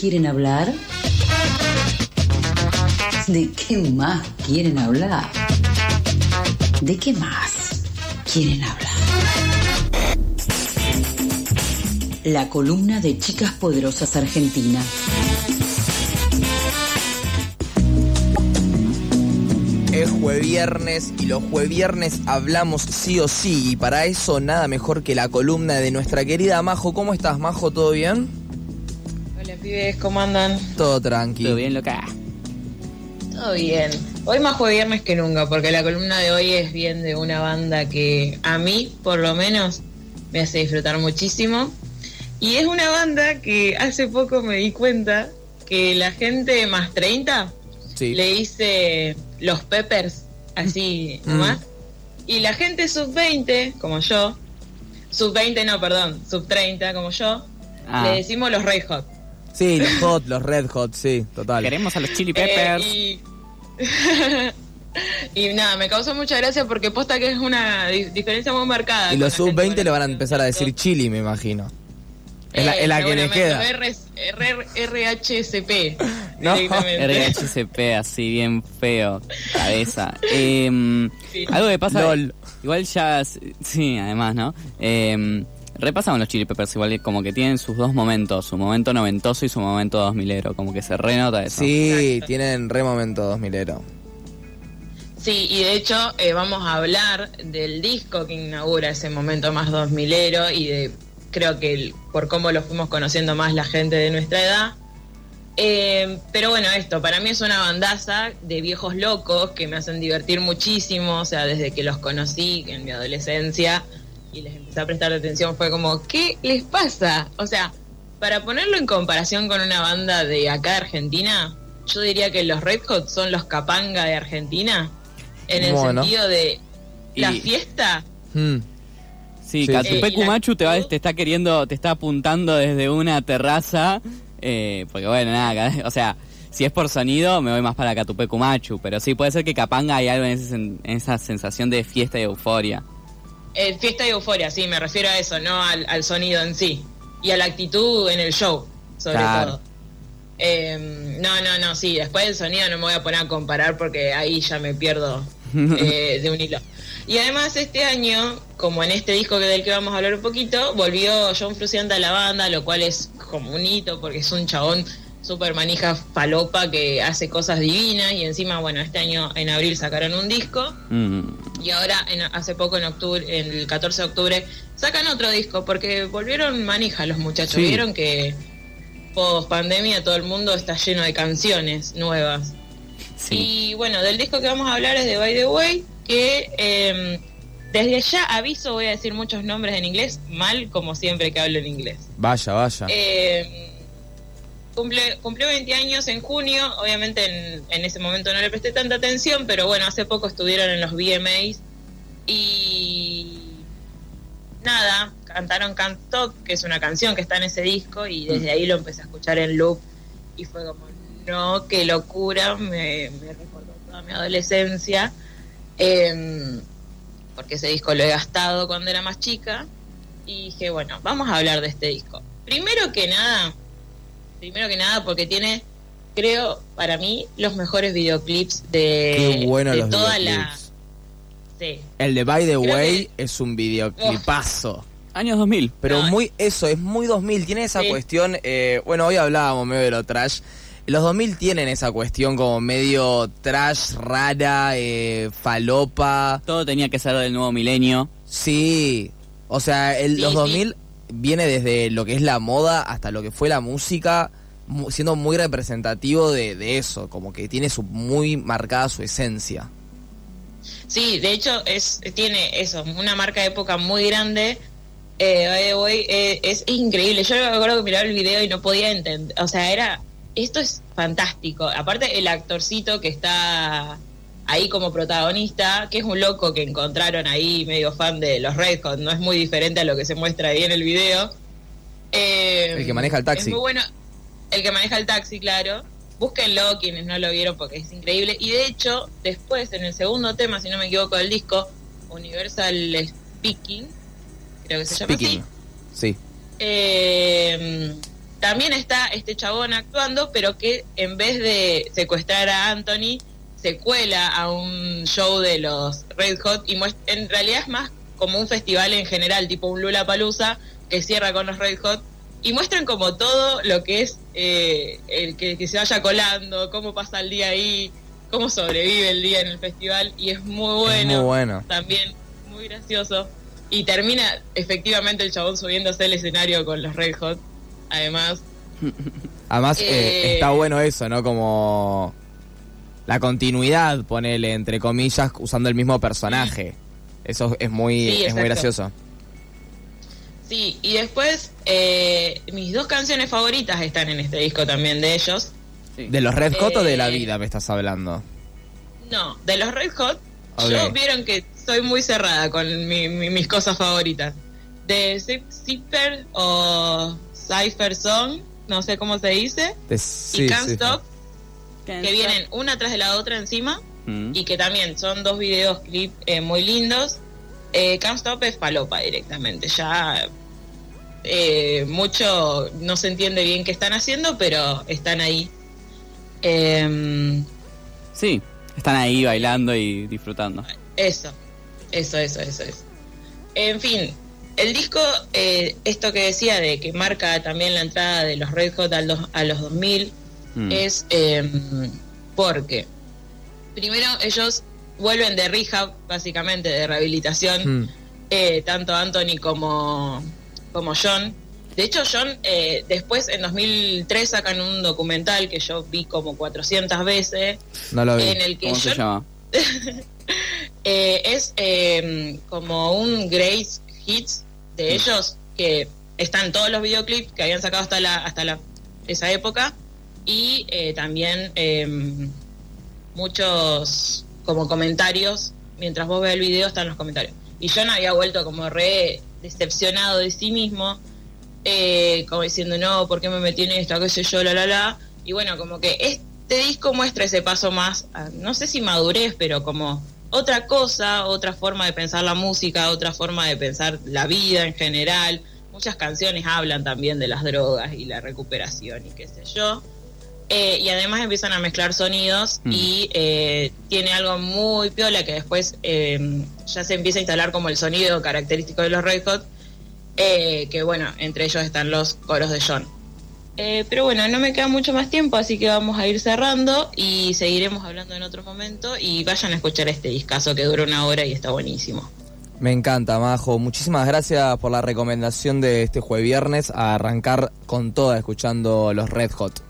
quieren hablar? ¿De qué más quieren hablar? ¿De qué más quieren hablar? La columna de Chicas Poderosas Argentina. Es jueviernes y los jueviernes hablamos sí o sí y para eso nada mejor que la columna de nuestra querida Majo. ¿Cómo estás, Majo? ¿Todo bien? Pibes, ¿cómo andan? Todo tranqui. Todo bien, loca. Todo bien. Hoy más jueviernes que nunca, porque la columna de hoy es bien de una banda que a mí, por lo menos, me hace disfrutar muchísimo. Y es una banda que hace poco me di cuenta que la gente más 30 Sí. le hice los peppers, así Mm. nomás. Y la gente sub 20, como yo, sub 20 no, perdón, sub 30, como yo, Ah. le decimos los Red Hot. Sí, los hot, los red hot, sí, total. Queremos a los chili Eh, peppers. y... y nada, me causó mucha gracia porque posta que es una di- diferencia muy marcada. Y los la sub gente 20 con le la van a empezar a decir chili, me imagino. Es la, Eh, es la que les queda. seguramente, R- R- RHCP. No. RHCP, así bien feo. Cabeza. Sí. algo que pasa. LOL. Igual ya. Sí, además, ¿no? Em, repasamos los chili peppers, igual como que tienen sus dos momentos: su momento noventoso y su momento dos milero. Como que se renota eso. Sí, Exacto. tienen re momento 2000ero. Sí, y de hecho eh, vamos a hablar del disco que inaugura ese momento más 2000ero y de creo que el- por cómo lo fuimos conociendo más la gente de nuestra edad. Eh, pero bueno, esto, para mí es una bandaza de viejos locos que me hacen divertir muchísimo, o sea, desde que los conocí en mi adolescencia y les empecé a prestar atención fue como, ¿qué les pasa? O sea, para ponerlo en comparación con una banda de acá de Argentina, yo diría que los Red Hot son los Capanga de Argentina, en el Bueno. sentido de la Y- fiesta. Hmm. Sí, Sí, Catupecu sí. Eh, Machu te, va, te está queriendo, te está apuntando desde una terraza. eh, porque bueno, nada, o sea, si es por sonido, me voy más para Catupecu Machu. Pero sí, puede ser que Capanga hay algo en, ese sen- en esa sensación de fiesta y euforia. Eh, fiesta y euforia, sí, me refiero a eso, no al, al sonido en sí. Y a la actitud en el show, sobre Claro. todo. Eh, no, no, no, sí, después del sonido no me voy a poner a comparar porque ahí ya me pierdo eh, de un hilo. Y además este año, como en este disco que del que vamos a hablar un poquito, volvió John Fruciante a la banda, lo cual es como un hito porque es un chabón super manija falopa que hace cosas divinas y encima, bueno, este año en abril sacaron un disco. Mm. Y ahora, en- hace poco, en octubre, en el 14 de octubre, sacan otro disco porque volvieron manija los muchachos. Sí. Vieron que post pandemia todo el mundo está lleno de canciones nuevas. Sí. Y bueno, del disco que vamos a hablar es de By the Way, que eh, desde ya aviso, voy a decir muchos nombres en inglés, mal como siempre que hablo en inglés. Vaya, vaya. Eh, cumple, cumplió 20 años en junio, obviamente en, en ese momento no le presté tanta atención, pero bueno, hace poco estuvieron en los VMAs y nada, cantaron Can't Stop, que es una canción que está en ese disco y desde ahí lo empecé a escuchar en loop y fue como, no, qué locura, me, me recordó toda mi adolescencia, em, porque ese disco lo he gastado cuando era más chica y dije, bueno, vamos a hablar de este disco. Primero que nada, primero que nada porque tiene, creo, para mí, los mejores videoclips de, Qué bueno de los toda videoclips. la... Sí. El de By the creo Way es un videoclipazo. Años 2000. Pero No. muy eso, es muy 2000. Tiene esa Sí. cuestión. eh, bueno, hoy hablábamos medio de lo trash. Los 2000 tienen esa cuestión como medio trash, rara, eh, falopa. Todo tenía que ser del nuevo milenio. Sí. O sea, el- Sí, los sí. 2000 viene desde lo que es la moda hasta lo que fue la música, siendo muy representativo de, de eso. Como que tiene su, muy marcada su esencia. Sí, de hecho es tiene eso, una marca de época muy grande. Eh, by the way, es increíble. Yo me acuerdo que miraba el video y no podía entender. O sea, era. Esto es fantástico. Aparte, el actorcito que está ahí como protagonista, que es un loco que encontraron ahí, medio fan de los Red Hot, no es muy diferente a lo que se muestra ahí en el video. Eh, El que maneja el taxi. Es muy bueno. El que maneja el taxi, claro. Búsquenlo quienes no lo vieron porque es increíble. Y de hecho, después, en el segundo tema, si no me equivoco, del disco, Universal Speaking, creo que se llama así. Sí. Eh, también está este chabón actuando, pero que en vez de secuestrar a Anthony, se cuela a un show de los Red Hot y en realidad es más como un festival en general, tipo un Lula Palusa, que cierra con los Red Hot y muestran como todo lo que es eh, el que, que, se vaya colando, cómo pasa el día ahí, cómo sobrevive el día en el festival y es muy bueno, muy bueno. también muy gracioso. Y termina efectivamente el chabón subiéndose al escenario con los Red Hot además. Además eh, está bueno eso no como la continuidad ponele entre comillas usando el mismo personaje eso es muy es muy gracioso Sí, y después eh, mis dos canciones favoritas están en este disco también de ellos. ¿De los Red Hot o de la eh, vida me estás hablando? No, de los Red Hot. Yo vieron que soy muy cerrada con mis cosas favoritas. De Zipper o Cypher Song, no sé cómo se dice. y Can't Stop, que vienen una tras de la otra encima. Mm. Y que también son dos videos clip eh, muy lindos. Eh, Can't Stop es palopa directamente. Ya eh, mucho no se entiende bien qué están haciendo, pero están ahí. Eh, sí, están ahí bailando y disfrutando. Eso, eso, eso, eso, eso. En fin, el disco, eh, esto que decía de que marca también la entrada de los Red Hot a los 2000, mm. es em, porque, primero, ellos vuelven de rehab, básicamente, de rehabilitación, mm. eh, tanto Anthony como como John. De hecho, John eh, después en 2003 sacan un documental que yo vi como 400 veces. No lo vi. En el que ¿Cómo se llama? Eh, es em, como un Grace Hits de mm. ellos que están todos los videoclips que habían sacado hasta la hasta la esa época y eh, también em, muchos como comentarios mientras vos ves el video están los comentarios y John había vuelto como re decepcionado de sí mismo, eh, como diciendo, no, ¿por qué me metí en esto? ¿Qué sé yo? La, la, la. Y bueno, como que este disco muestra ese paso más, no sé si madurez, pero como otra cosa, otra forma de pensar la música, otra forma de pensar la vida en general. Muchas canciones hablan también de las drogas y la recuperación y qué sé yo. Eh, y además empiezan a mezclar sonidos mm. y eh, tiene algo muy piola que después eh, ya se empieza a instalar como el sonido característico de los Red Hot, que bueno, entre ellos están los coros de John. pero bueno, no me queda mucho más tiempo, así que vamos a ir cerrando y seguiremos hablando en otro momento y vayan a escuchar este discazo que dura una hora y está buenísimo. Me encanta, Majo. Muchísimas gracias por la recomendación de este jueves viernes a arrancar con toda escuchando los Red Hot.